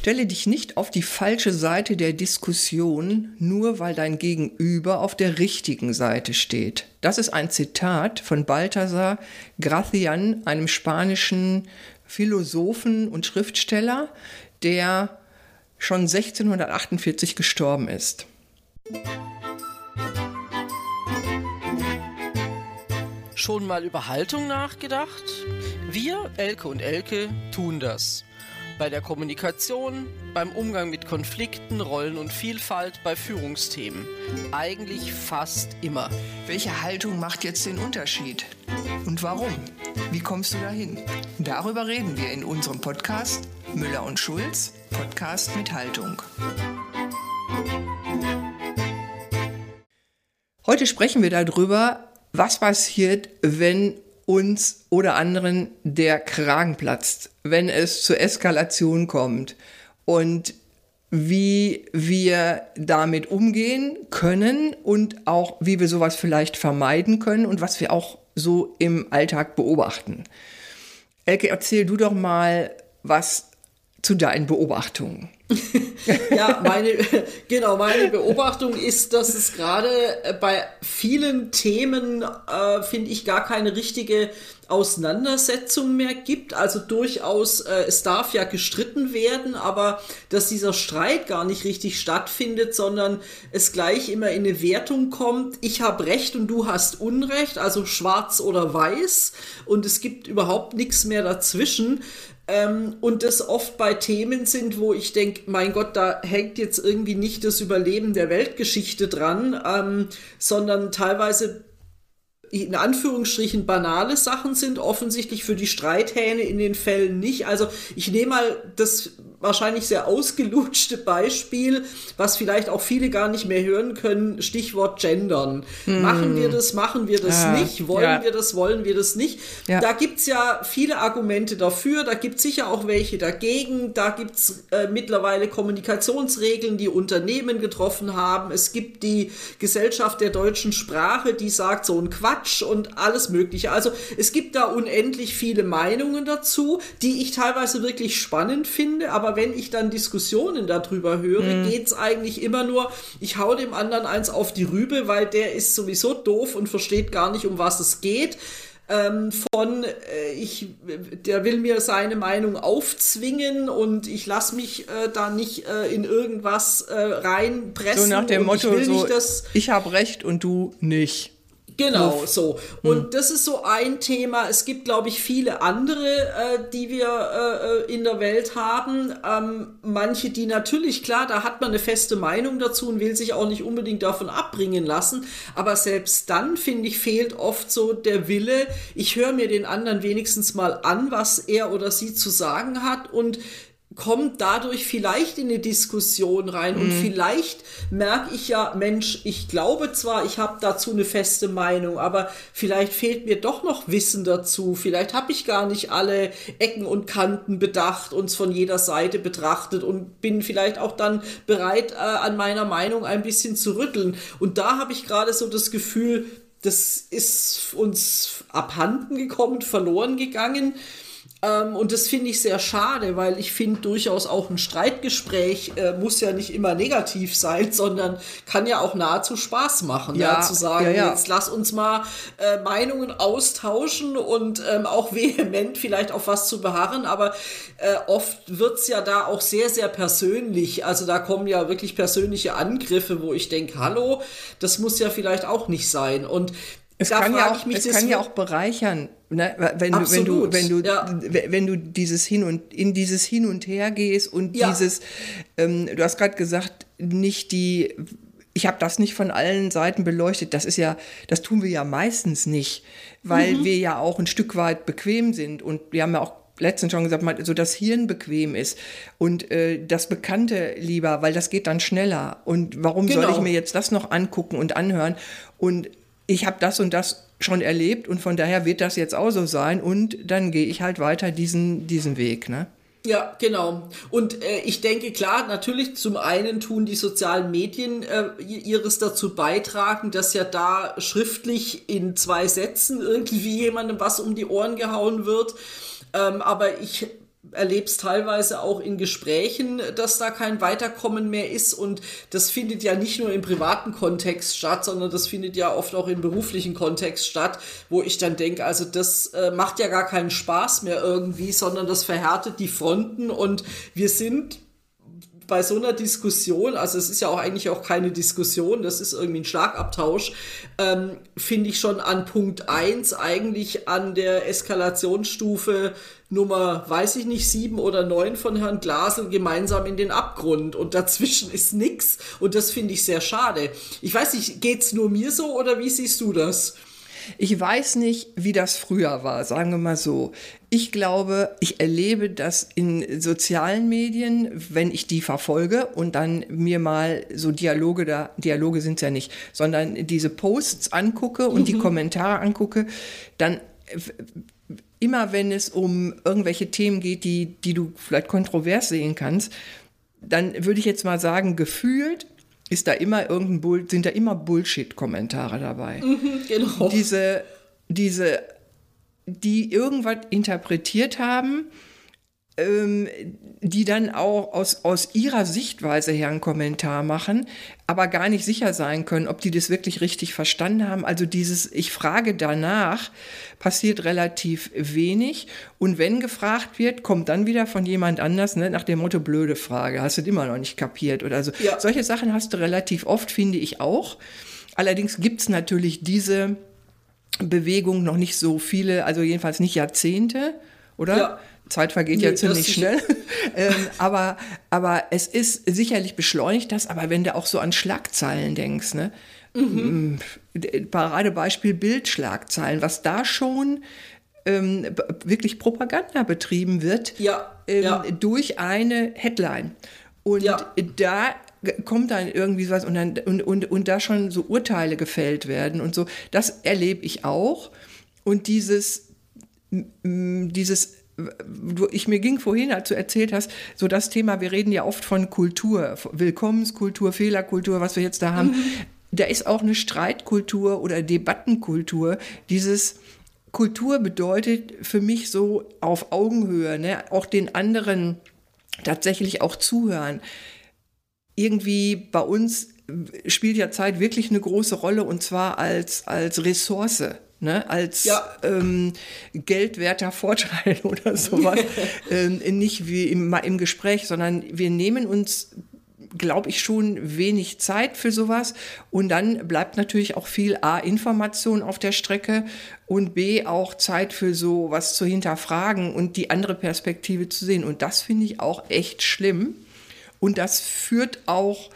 Stelle dich nicht auf die falsche Seite der Diskussion, nur weil dein Gegenüber auf der richtigen Seite steht. Das ist ein Zitat von Balthasar Gracian, einem spanischen Philosophen und Schriftsteller, der schon 1648 gestorben ist. Schon mal über Haltung nachgedacht? Wir, Elke und Elke, tun das. Bei der Kommunikation, beim Umgang mit Konflikten, Rollen und Vielfalt, bei Führungsthemen. Eigentlich fast immer. Welche Haltung macht jetzt den Unterschied? Und warum? Wie kommst du dahin? Darüber reden wir in unserem Podcast Müller und Schulz, Podcast mit Haltung. Heute sprechen wir darüber, was passiert, wenn uns oder anderen der Kragen platzt, wenn es zur Eskalation kommt und wie wir damit umgehen können und auch wie wir sowas vielleicht vermeiden können und was wir auch so im Alltag beobachten. Elke, erzähl du doch mal was zu deinen Beobachtungen. ja, meine, genau, meine Beobachtung ist, dass es gerade bei vielen Themen, äh, finde ich, gar keine richtige Auseinandersetzung mehr gibt. Also durchaus, äh, es darf ja gestritten werden, aber dass dieser Streit gar nicht richtig stattfindet, sondern es gleich immer in eine Wertung kommt, ich habe Recht und du hast Unrecht, also schwarz oder weiß und es gibt überhaupt nichts mehr dazwischen. Ähm, und das oft bei Themen sind, wo ich denke, mein Gott, da hängt jetzt irgendwie nicht das Überleben der Weltgeschichte dran, ähm, sondern teilweise in Anführungsstrichen banale Sachen sind, offensichtlich für die Streithähne in den Fällen nicht. Also ich nehme mal das wahrscheinlich sehr ausgelutschte Beispiel, was vielleicht auch viele gar nicht mehr hören können, Stichwort Gendern. Hm. Machen wir das, machen wir das ja. nicht, wollen ja. wir das, wollen wir das nicht. Ja. Da gibt's ja viele Argumente dafür, da gibt's sicher auch welche dagegen, da gibt's äh, mittlerweile Kommunikationsregeln, die Unternehmen getroffen haben. Es gibt die Gesellschaft der deutschen Sprache, die sagt so ein Quatsch und alles Mögliche. Also es gibt da unendlich viele Meinungen dazu, die ich teilweise wirklich spannend finde, aber aber wenn ich dann Diskussionen darüber höre, mhm. geht es eigentlich immer nur, ich hau dem anderen eins auf die Rübe, weil der ist sowieso doof und versteht gar nicht, um was es geht. Ähm, von äh, ich, der will mir seine Meinung aufzwingen und ich lasse mich äh, da nicht äh, in irgendwas äh, reinpressen. So nach dem Motto, ich, so, ich habe recht und du nicht. Genau, so. Und hm. das ist so ein Thema. Es gibt, glaube ich, viele andere, äh, die wir äh, äh, in der Welt haben. Ähm, manche, die natürlich, klar, da hat man eine feste Meinung dazu und will sich auch nicht unbedingt davon abbringen lassen. Aber selbst dann, finde ich, fehlt oft so der Wille, ich höre mir den anderen wenigstens mal an, was er oder sie zu sagen hat und kommt dadurch vielleicht in eine Diskussion rein mhm. und vielleicht merke ich ja, Mensch, ich glaube zwar, ich habe dazu eine feste Meinung, aber vielleicht fehlt mir doch noch Wissen dazu. Vielleicht habe ich gar nicht alle Ecken und Kanten bedacht, uns von jeder Seite betrachtet und bin vielleicht auch dann bereit, äh, an meiner Meinung ein bisschen zu rütteln. Und da habe ich gerade so das Gefühl, das ist uns abhanden gekommen, verloren gegangen. Ähm, und das finde ich sehr schade, weil ich finde durchaus auch ein Streitgespräch äh, muss ja nicht immer negativ sein, sondern kann ja auch nahezu Spaß machen, ja, ja zu sagen, ja, ja. jetzt lass uns mal äh, Meinungen austauschen und ähm, auch vehement vielleicht auf was zu beharren, aber äh, oft wird's ja da auch sehr, sehr persönlich. Also da kommen ja wirklich persönliche Angriffe, wo ich denke, hallo, das muss ja vielleicht auch nicht sein. Und es da kann, ja auch, es kann ja auch bereichern, ne? wenn, du, wenn du, wenn du, ja. wenn du dieses hin und in dieses Hin und Her gehst und ja. dieses, ähm, du hast gerade gesagt, nicht die, ich habe das nicht von allen Seiten beleuchtet. Das ist ja, das tun wir ja meistens nicht, weil mhm. wir ja auch ein Stück weit bequem sind und wir haben ja auch letztens schon gesagt, so das Hirn bequem ist und äh, das Bekannte lieber, weil das geht dann schneller. Und warum genau. soll ich mir jetzt das noch angucken und anhören? Und ich habe das und das schon erlebt und von daher wird das jetzt auch so sein und dann gehe ich halt weiter diesen, diesen Weg. Ne? Ja, genau. Und äh, ich denke, klar, natürlich zum einen tun die sozialen Medien äh, ihres dazu beitragen, dass ja da schriftlich in zwei Sätzen irgendwie jemandem was um die Ohren gehauen wird. Ähm, aber ich erlebe es teilweise auch in Gesprächen, dass da kein Weiterkommen mehr ist. Und das findet ja nicht nur im privaten Kontext statt, sondern das findet ja oft auch im beruflichen Kontext statt, wo ich dann denke, also das äh, macht ja gar keinen Spaß mehr irgendwie, sondern das verhärtet die Fronten und wir sind bei so einer Diskussion, also es ist ja auch eigentlich auch keine Diskussion, das ist irgendwie ein Schlagabtausch, ähm, finde ich schon an Punkt 1 eigentlich an der Eskalationsstufe Nummer, weiß ich nicht, 7 oder 9 von Herrn Glasel gemeinsam in den Abgrund und dazwischen ist nichts und das finde ich sehr schade. Ich weiß nicht, geht's nur mir so oder wie siehst du das? Ich weiß nicht, wie das früher war, sagen wir mal so. Ich glaube, ich erlebe das in sozialen Medien, wenn ich die verfolge und dann mir mal so Dialoge da, Dialoge sind es ja nicht, sondern diese Posts angucke und mhm. die Kommentare angucke, dann immer wenn es um irgendwelche Themen geht, die, die du vielleicht kontrovers sehen kannst, dann würde ich jetzt mal sagen, gefühlt ist da immer irgendein Bull, sind da immer Bullshit-Kommentare dabei. Mhm, genau. Diese, diese, die irgendwas interpretiert haben, ähm, die dann auch aus, aus ihrer Sichtweise her einen Kommentar machen, aber gar nicht sicher sein können, ob die das wirklich richtig verstanden haben. Also dieses Ich frage danach passiert relativ wenig. Und wenn gefragt wird, kommt dann wieder von jemand anders ne, nach dem Motto blöde Frage, hast du immer noch nicht kapiert oder so. Ja. Solche Sachen hast du relativ oft, finde ich auch. Allerdings gibt es natürlich diese Bewegung noch nicht so viele, also jedenfalls nicht Jahrzehnte, oder? Ja. Zeit vergeht nee, ja ziemlich schnell. ähm, aber, aber es ist sicherlich beschleunigt das, aber wenn du auch so an Schlagzeilen denkst, ne? Mhm. Mm, Paradebeispiel Bildschlagzeilen, was da schon ähm, wirklich Propaganda betrieben wird ja, ähm, ja. durch eine Headline. Und ja. da kommt dann irgendwie was und, dann, und, und, und da schon so Urteile gefällt werden und so. Das erlebe ich auch. Und dieses, dieses ich mir ging vorhin, als du erzählt hast, so das Thema, wir reden ja oft von Kultur, Willkommenskultur, Fehlerkultur, was wir jetzt da haben. Mhm. Da ist auch eine Streitkultur oder Debattenkultur. Dieses Kultur bedeutet für mich so auf Augenhöhe, ne? auch den anderen tatsächlich auch zuhören. Irgendwie bei uns spielt ja Zeit wirklich eine große Rolle und zwar als, als Ressource ne, als ja. ähm, geldwerter Vorteil oder sowas. ähm, nicht wie im, im Gespräch, sondern wir nehmen uns glaube ich, schon wenig Zeit für sowas. Und dann bleibt natürlich auch viel A, Information auf der Strecke und B, auch Zeit für sowas zu hinterfragen und die andere Perspektive zu sehen. Und das finde ich auch echt schlimm. Und das führt auch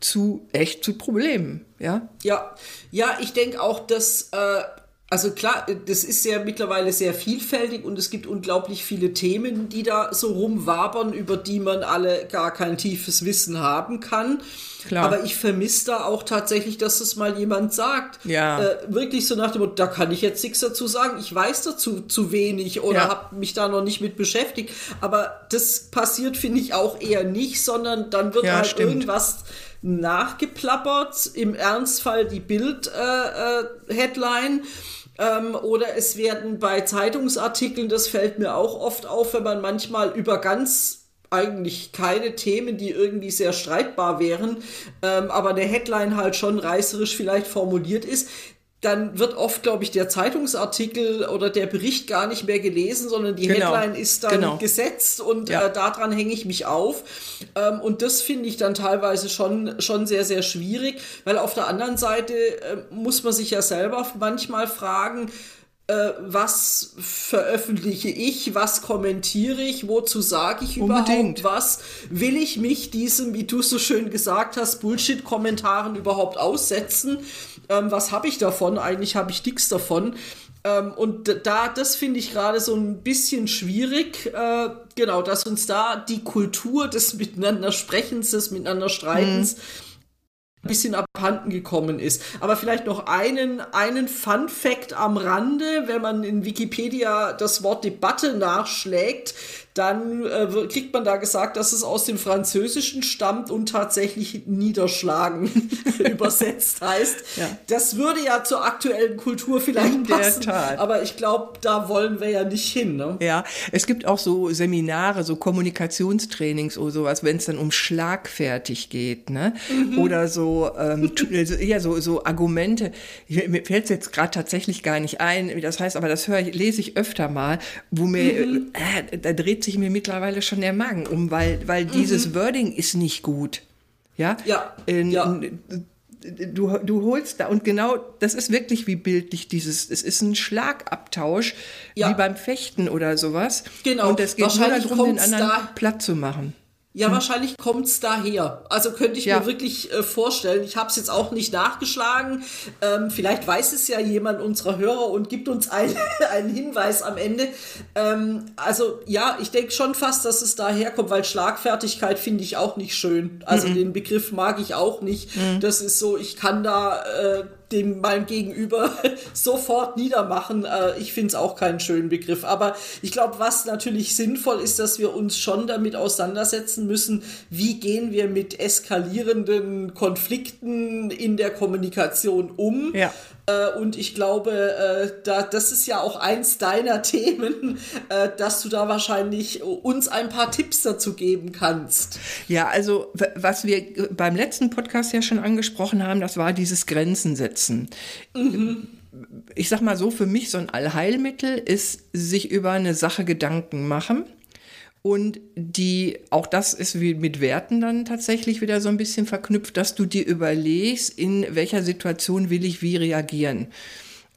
zu echt zu Problemen, ja? Ja, ja, ich denke auch, dass äh, also klar, das ist ja mittlerweile sehr vielfältig und es gibt unglaublich viele Themen, die da so rumwabern, über die man alle gar kein tiefes Wissen haben kann. Klar. Aber ich vermisse da auch tatsächlich, dass das mal jemand sagt. Ja. Äh, wirklich so nach dem Motto, da kann ich jetzt nichts dazu sagen. Ich weiß dazu zu wenig oder ja. habe mich da noch nicht mit beschäftigt. Aber das passiert, finde ich, auch eher nicht, sondern dann wird ja, halt stimmt. irgendwas nachgeplappert. Im Ernstfall die Bild-Headline. Äh, äh, ähm, oder es werden bei Zeitungsartikeln, das fällt mir auch oft auf, wenn man manchmal über ganz eigentlich keine Themen, die irgendwie sehr streitbar wären, ähm, aber der Headline halt schon reißerisch vielleicht formuliert ist, dann wird oft, glaube ich, der Zeitungsartikel oder der Bericht gar nicht mehr gelesen, sondern die genau. Headline ist dann genau. gesetzt und ja. äh, daran hänge ich mich auf. Ähm, und das finde ich dann teilweise schon, schon sehr, sehr schwierig, weil auf der anderen Seite äh, muss man sich ja selber manchmal fragen, äh, was veröffentliche ich, was kommentiere ich, wozu sage ich Unbedingt. überhaupt was, will ich mich diesem, wie du so schön gesagt hast, Bullshit-Kommentaren überhaupt aussetzen, ähm, was habe ich davon, eigentlich habe ich nichts davon. Ähm, und da, das finde ich gerade so ein bisschen schwierig, äh, genau, dass uns da die Kultur des Miteinander Sprechens, des Miteinander Streitens mhm bisschen abhanden gekommen ist. Aber vielleicht noch einen, einen Fun Fact am Rande, wenn man in Wikipedia das Wort Debatte nachschlägt, dann äh, kriegt man da gesagt, dass es aus dem Französischen stammt und tatsächlich niederschlagen übersetzt heißt. Ja. Das würde ja zur aktuellen Kultur vielleicht In passen, aber ich glaube, da wollen wir ja nicht hin. Ne? Ja, es gibt auch so Seminare, so Kommunikationstrainings oder sowas, wenn es dann um schlagfertig geht, ne? Mhm. Oder so, ähm, ja, so, so Argumente. Mir fällt es jetzt gerade tatsächlich gar nicht ein, wie das heißt, aber das höre ich, lese ich öfter mal, wo mir, mhm. äh, da dreht sich mir mittlerweile schon der Magen um, weil, weil mhm. dieses Wording ist nicht gut. Ja? Ja. Äh, ja. Du, du holst da und genau das ist wirklich wie bildlich dieses es ist ein Schlagabtausch ja. wie beim Fechten oder sowas genau und es geht nur darum den anderen platt zu machen ja, hm. wahrscheinlich kommt's daher. Also könnte ich ja. mir wirklich äh, vorstellen. Ich habe es jetzt auch nicht nachgeschlagen. Ähm, vielleicht weiß es ja jemand unserer Hörer und gibt uns ein, einen Hinweis am Ende. Ähm, also ja, ich denke schon fast, dass es daher kommt, weil Schlagfertigkeit finde ich auch nicht schön. Also mhm. den Begriff mag ich auch nicht. Mhm. Das ist so, ich kann da äh, dem meinem Gegenüber sofort niedermachen. Äh, ich finde es auch keinen schönen Begriff. Aber ich glaube, was natürlich sinnvoll ist, dass wir uns schon damit auseinandersetzen müssen, wie gehen wir mit eskalierenden Konflikten in der Kommunikation um. Ja. Äh, und ich glaube, äh, da, das ist ja auch eins deiner Themen, äh, dass du da wahrscheinlich uns ein paar Tipps dazu geben kannst. Ja, also was wir beim letzten Podcast ja schon angesprochen haben, das war dieses Grenzen setzen. Mhm ich sag mal so, für mich so ein Allheilmittel ist, sich über eine Sache Gedanken machen und die, auch das ist wie mit Werten dann tatsächlich wieder so ein bisschen verknüpft, dass du dir überlegst, in welcher Situation will ich wie reagieren.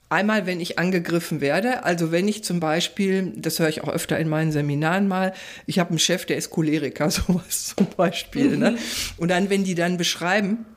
Einmal, wenn ich angegriffen werde, also wenn ich zum Beispiel, das höre ich auch öfter in meinen Seminaren mal, ich habe einen Chef, der ist Choleriker, sowas zum Beispiel. Ne? Mhm. Ne? Und dann, wenn die dann beschreiben,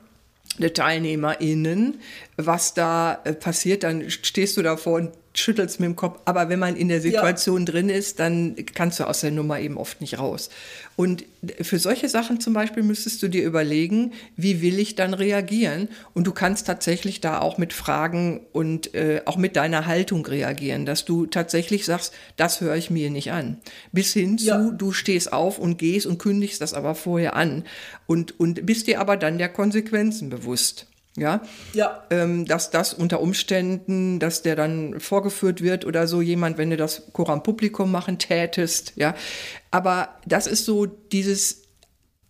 der TeilnehmerInnen, was da äh, passiert, dann stehst du davor und schüttelst mit dem Kopf. Aber wenn man in der Situation ja. drin ist, dann kannst du aus der Nummer eben oft nicht raus. Und für solche Sachen zum Beispiel müsstest du dir überlegen, wie will ich dann reagieren? Und du kannst tatsächlich da auch mit Fragen und äh, auch mit deiner Haltung reagieren, dass du tatsächlich sagst, das höre ich mir nicht an. Bis hin zu, ja. du stehst auf und gehst und kündigst das aber vorher an und, und bist dir aber dann der Konsequenzen bewusst. Ja, ja. Ähm, dass das unter Umständen, dass der dann vorgeführt wird oder so jemand, wenn du das Koran Publikum machen tätest, ja. Aber das ist so dieses,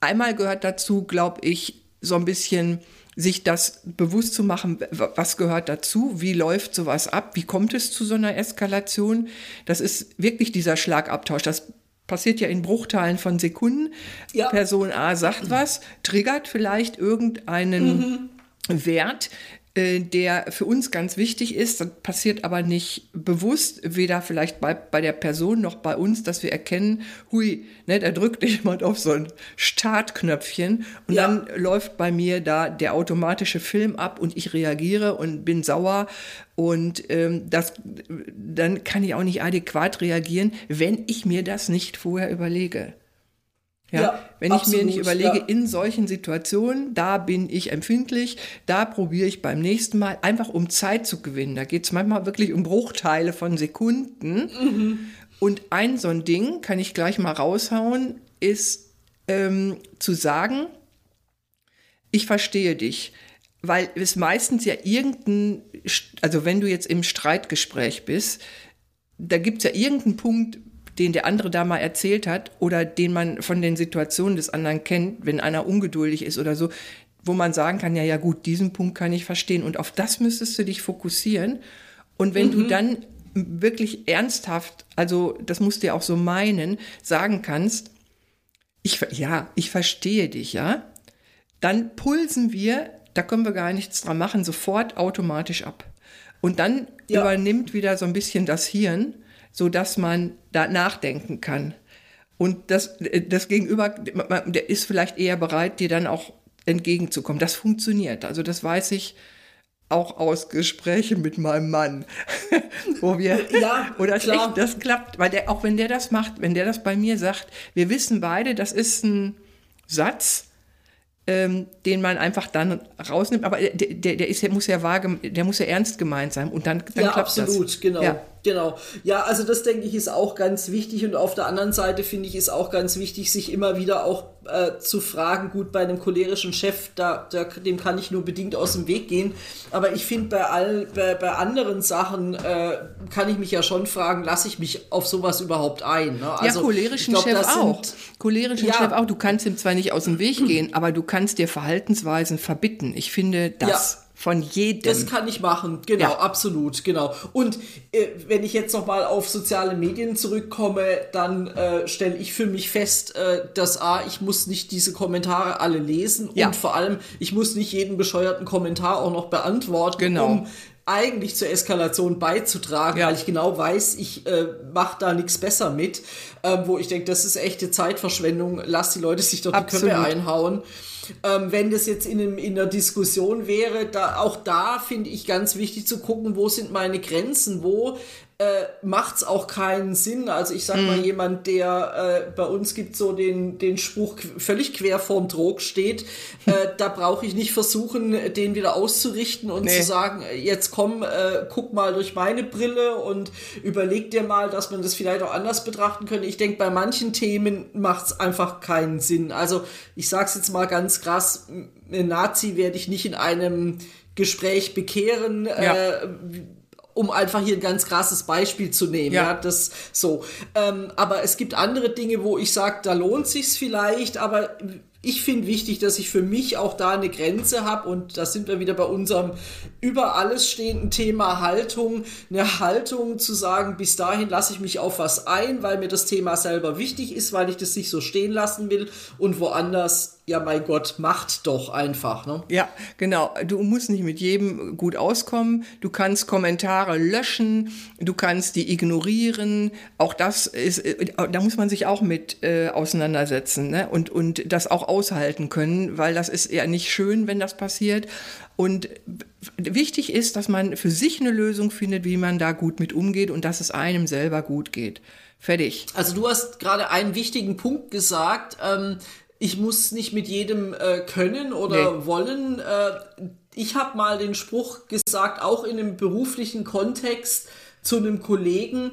einmal gehört dazu, glaube ich, so ein bisschen sich das bewusst zu machen, was gehört dazu, wie läuft sowas ab, wie kommt es zu so einer Eskalation. Das ist wirklich dieser Schlagabtausch. Das passiert ja in Bruchteilen von Sekunden. Ja. Person A sagt was, triggert vielleicht irgendeinen mhm. Wert, äh, der für uns ganz wichtig ist, das passiert aber nicht bewusst, weder vielleicht bei, bei der Person noch bei uns, dass wir erkennen, hui, ne, da drückt jemand auf so ein Startknöpfchen und ja. dann läuft bei mir da der automatische Film ab und ich reagiere und bin sauer und ähm, das, dann kann ich auch nicht adäquat reagieren, wenn ich mir das nicht vorher überlege. Ja, ja wenn ich absolut, mir nicht überlege, ja. in solchen Situationen, da bin ich empfindlich, da probiere ich beim nächsten Mal einfach um Zeit zu gewinnen. Da geht es manchmal wirklich um Bruchteile von Sekunden. Mhm. Und ein so ein Ding, kann ich gleich mal raushauen, ist ähm, zu sagen, ich verstehe dich. Weil es meistens ja irgendein, also wenn du jetzt im Streitgespräch bist, da gibt es ja irgendeinen Punkt, den der andere da mal erzählt hat oder den man von den Situationen des anderen kennt, wenn einer ungeduldig ist oder so, wo man sagen kann, ja, ja gut, diesen Punkt kann ich verstehen und auf das müsstest du dich fokussieren. Und wenn mhm. du dann wirklich ernsthaft, also das musst du ja auch so meinen, sagen kannst, ich, ja, ich verstehe dich, ja, dann pulsen wir, da können wir gar nichts dran machen, sofort automatisch ab. Und dann ja. übernimmt wieder so ein bisschen das Hirn so dass man da nachdenken kann. Und das, das Gegenüber, der ist vielleicht eher bereit, dir dann auch entgegenzukommen. Das funktioniert. Also das weiß ich auch aus Gesprächen mit meinem Mann, wo wir ja, oder klar. Echt, das klappt, weil der auch wenn der das macht, wenn der das bei mir sagt, wir wissen beide, das ist ein Satz, ähm, den man einfach dann rausnimmt, aber der, der, der ist, der muss ja vage, der muss ja ernst gemeint sein und dann, dann ja, klappt absolut, das. genau. Ja. Genau. Ja, also das denke ich ist auch ganz wichtig und auf der anderen Seite finde ich ist auch ganz wichtig, sich immer wieder auch äh, zu fragen, gut, bei einem cholerischen Chef, da, da, dem kann ich nur bedingt aus dem Weg gehen, aber ich finde bei all, bei, bei anderen Sachen äh, kann ich mich ja schon fragen, lasse ich mich auf sowas überhaupt ein? Ne? Also, ja, cholerischen glaub, Chef auch. cholerischen ja, Chef auch. Du kannst ihm zwar nicht aus dem Weg gehen, aber du kannst dir Verhaltensweisen verbitten. Ich finde, das ja von jedem. Das kann ich machen, genau, ja. absolut, genau. Und äh, wenn ich jetzt nochmal auf soziale Medien zurückkomme, dann äh, stelle ich für mich fest, äh, dass A, ich muss nicht diese Kommentare alle lesen ja. und vor allem, ich muss nicht jeden bescheuerten Kommentar auch noch beantworten, genau. um eigentlich zur Eskalation beizutragen, ja. weil ich genau weiß, ich äh, mache da nichts besser mit, ähm, wo ich denke, das ist echte Zeitverschwendung, lass die Leute sich doch die Köpfe einhauen. Ähm, wenn das jetzt in, einem, in einer Diskussion wäre, da, auch da finde ich ganz wichtig zu gucken, wo sind meine Grenzen, wo äh, macht es auch keinen Sinn. Also ich sag mhm. mal, jemand, der äh, bei uns gibt so den, den Spruch völlig quer vorm Drog steht, äh, da brauche ich nicht versuchen, den wieder auszurichten und nee. zu sagen, jetzt komm, äh, guck mal durch meine Brille und überleg dir mal, dass man das vielleicht auch anders betrachten könnte. Ich denke, bei manchen Themen macht es einfach keinen Sinn. Also ich sag's jetzt mal ganz krass, Nazi werde ich nicht in einem Gespräch bekehren. Ja. Äh, um einfach hier ein ganz krasses Beispiel zu nehmen. Ja, ja das so. Ähm, aber es gibt andere Dinge, wo ich sage, da lohnt sich's vielleicht, aber ich finde wichtig, dass ich für mich auch da eine Grenze habe und da sind wir wieder bei unserem über alles stehenden Thema Haltung. Eine Haltung zu sagen, bis dahin lasse ich mich auf was ein, weil mir das Thema selber wichtig ist, weil ich das nicht so stehen lassen will und woanders ja, mein Gott, macht doch einfach. Ne? Ja, genau. Du musst nicht mit jedem gut auskommen. Du kannst Kommentare löschen, du kannst die ignorieren. Auch das ist, äh, da muss man sich auch mit äh, auseinandersetzen ne? und, und das auch aushalten können, weil das ist ja nicht schön, wenn das passiert. Und wichtig ist, dass man für sich eine Lösung findet, wie man da gut mit umgeht und dass es einem selber gut geht. Fertig. Also du hast gerade einen wichtigen Punkt gesagt. Ähm, ich muss nicht mit jedem äh, können oder nee. wollen. Äh, ich habe mal den Spruch gesagt, auch in einem beruflichen Kontext zu einem Kollegen,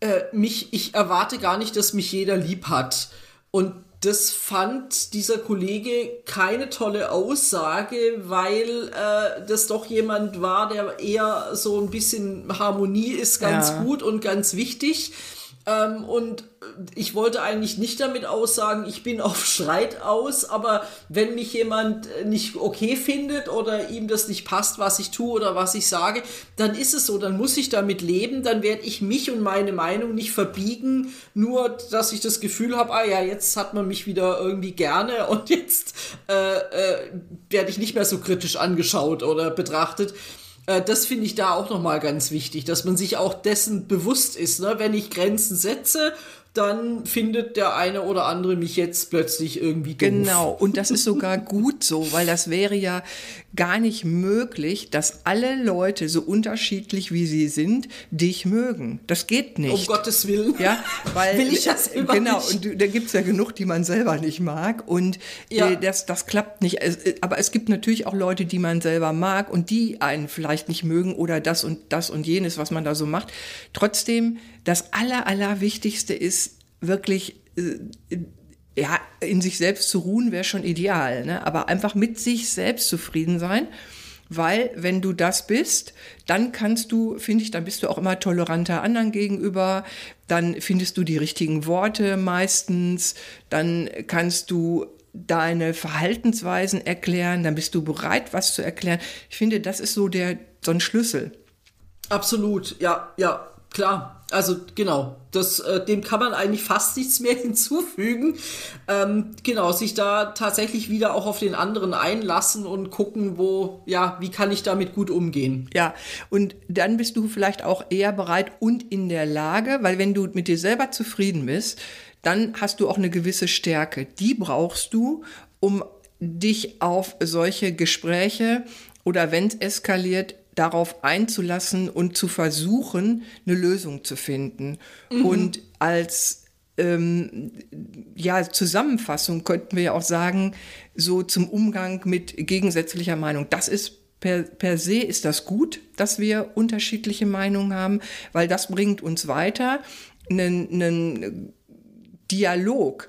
äh, mich, ich erwarte gar nicht, dass mich jeder lieb hat. Und das fand dieser Kollege keine tolle Aussage, weil äh, das doch jemand war, der eher so ein bisschen Harmonie ist ganz ja. gut und ganz wichtig. Ähm, und ich wollte eigentlich nicht damit aussagen, ich bin auf Streit aus, aber wenn mich jemand nicht okay findet oder ihm das nicht passt, was ich tue oder was ich sage, dann ist es so, dann muss ich damit leben, dann werde ich mich und meine Meinung nicht verbiegen, nur dass ich das Gefühl habe, ah ja, jetzt hat man mich wieder irgendwie gerne und jetzt äh, äh, werde ich nicht mehr so kritisch angeschaut oder betrachtet. Äh, das finde ich da auch nochmal ganz wichtig, dass man sich auch dessen bewusst ist. Ne? Wenn ich Grenzen setze dann findet der eine oder andere mich jetzt plötzlich irgendwie doof. Genau, und das ist sogar gut so, weil das wäre ja gar nicht möglich, dass alle Leute so unterschiedlich wie sie sind, dich mögen. Das geht nicht. Um Gottes Willen. Ja, weil will ich das immer Genau, nicht. und da gibt's ja genug, die man selber nicht mag und ja. das, das klappt nicht. Aber es gibt natürlich auch Leute, die man selber mag und die einen vielleicht nicht mögen oder das und das und jenes, was man da so macht. Trotzdem das Aller, Allerwichtigste ist wirklich, äh, ja, in sich selbst zu ruhen wäre schon ideal, ne? aber einfach mit sich selbst zufrieden sein. Weil wenn du das bist, dann kannst du, finde ich, dann bist du auch immer toleranter anderen gegenüber, dann findest du die richtigen Worte meistens, dann kannst du deine Verhaltensweisen erklären, dann bist du bereit, was zu erklären. Ich finde, das ist so der so ein Schlüssel. Absolut, ja, ja, klar. Also genau, das, äh, dem kann man eigentlich fast nichts mehr hinzufügen. Ähm, genau, sich da tatsächlich wieder auch auf den anderen einlassen und gucken, wo, ja, wie kann ich damit gut umgehen. Ja, und dann bist du vielleicht auch eher bereit und in der Lage, weil wenn du mit dir selber zufrieden bist, dann hast du auch eine gewisse Stärke. Die brauchst du, um dich auf solche Gespräche oder wenn es eskaliert, darauf einzulassen und zu versuchen, eine Lösung zu finden. Mhm. Und als ähm, ja, Zusammenfassung könnten wir ja auch sagen, so zum Umgang mit gegensätzlicher Meinung. Das ist per, per se ist das gut, dass wir unterschiedliche Meinungen haben, weil das bringt uns weiter. Einen, einen Dialog,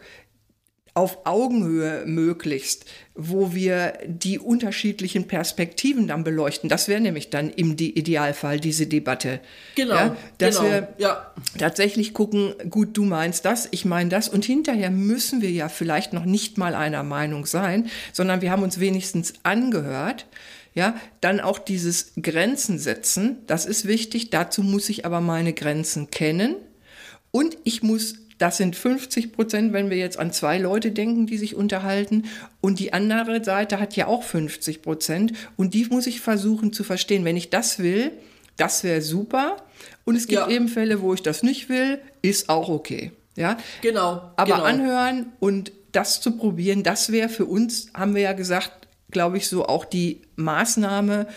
auf Augenhöhe möglichst, wo wir die unterschiedlichen Perspektiven dann beleuchten. Das wäre nämlich dann im Idealfall diese Debatte. Genau. Ja, dass genau, wir ja. tatsächlich gucken, gut, du meinst das, ich meine das. Und hinterher müssen wir ja vielleicht noch nicht mal einer Meinung sein, sondern wir haben uns wenigstens angehört. Ja, dann auch dieses Grenzen setzen, das ist wichtig. Dazu muss ich aber meine Grenzen kennen. Und ich muss das sind 50 Prozent, wenn wir jetzt an zwei Leute denken, die sich unterhalten. Und die andere Seite hat ja auch 50 Prozent. Und die muss ich versuchen zu verstehen. Wenn ich das will, das wäre super. Und es gibt ja. eben Fälle, wo ich das nicht will, ist auch okay. Ja, genau. Aber genau. anhören und das zu probieren, das wäre für uns, haben wir ja gesagt, glaube ich, so auch die Maßnahme,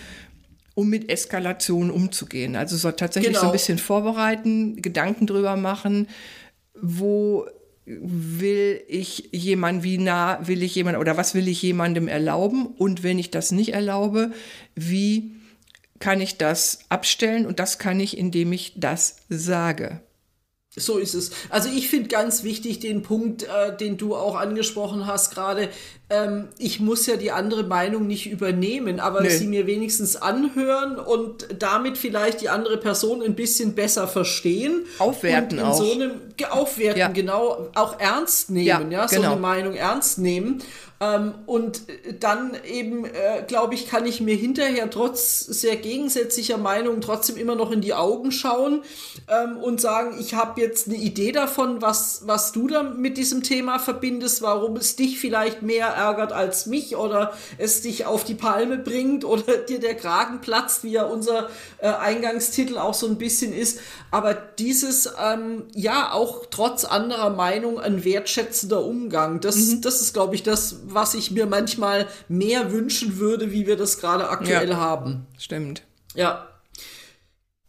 um mit Eskalation umzugehen. Also so tatsächlich genau. so ein genau. bisschen vorbereiten, Gedanken drüber machen, wo will ich jemand, wie nah will ich jemand oder was will ich jemandem erlauben und wenn ich das nicht erlaube, wie kann ich das abstellen und das kann ich, indem ich das sage. So ist es. Also ich finde ganz wichtig den Punkt, äh, den du auch angesprochen hast gerade. Ähm, ich muss ja die andere Meinung nicht übernehmen, aber nee. sie mir wenigstens anhören und damit vielleicht die andere Person ein bisschen besser verstehen. Aufwerten und in auch. So einem, aufwerten, ja. genau, auch ernst nehmen, ja, ja so genau. eine Meinung ernst nehmen. Ähm, und dann eben, äh, glaube ich, kann ich mir hinterher trotz sehr gegensätzlicher Meinungen trotzdem immer noch in die Augen schauen ähm, und sagen, ich habe jetzt eine Idee davon, was, was du da mit diesem Thema verbindest, warum es dich vielleicht mehr ärgert als mich oder es dich auf die Palme bringt oder dir der Kragen platzt, wie ja unser äh, Eingangstitel auch so ein bisschen ist. Aber dieses, ähm, ja, auch trotz anderer Meinung ein wertschätzender Umgang, das, mhm. das ist, glaube ich, das, was ich mir manchmal mehr wünschen würde, wie wir das gerade aktuell ja, haben. Stimmt. Ja.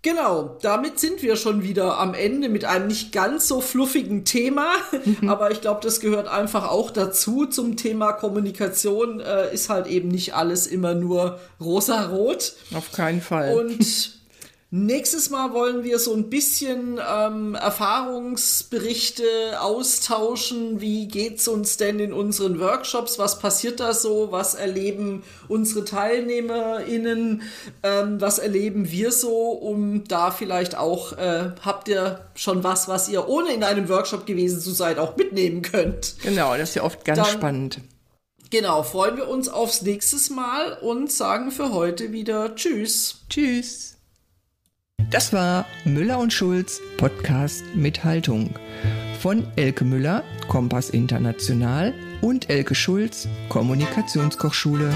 Genau, damit sind wir schon wieder am Ende mit einem nicht ganz so fluffigen Thema, mhm. aber ich glaube, das gehört einfach auch dazu zum Thema Kommunikation. Äh, ist halt eben nicht alles immer nur rosa-rot. Auf keinen Fall. Und Nächstes Mal wollen wir so ein bisschen ähm, Erfahrungsberichte austauschen. Wie geht's uns denn in unseren Workshops? Was passiert da so? Was erleben unsere TeilnehmerInnen? Ähm, was erleben wir so? Um da vielleicht auch, äh, habt ihr schon was, was ihr ohne in einem Workshop gewesen zu sein, auch mitnehmen könnt? Genau, das ist ja oft ganz Dann, spannend. Genau, freuen wir uns aufs nächste Mal und sagen für heute wieder Tschüss. Tschüss. Das war Müller und Schulz Podcast mit Haltung von Elke Müller, Kompass International und Elke Schulz, Kommunikationskochschule.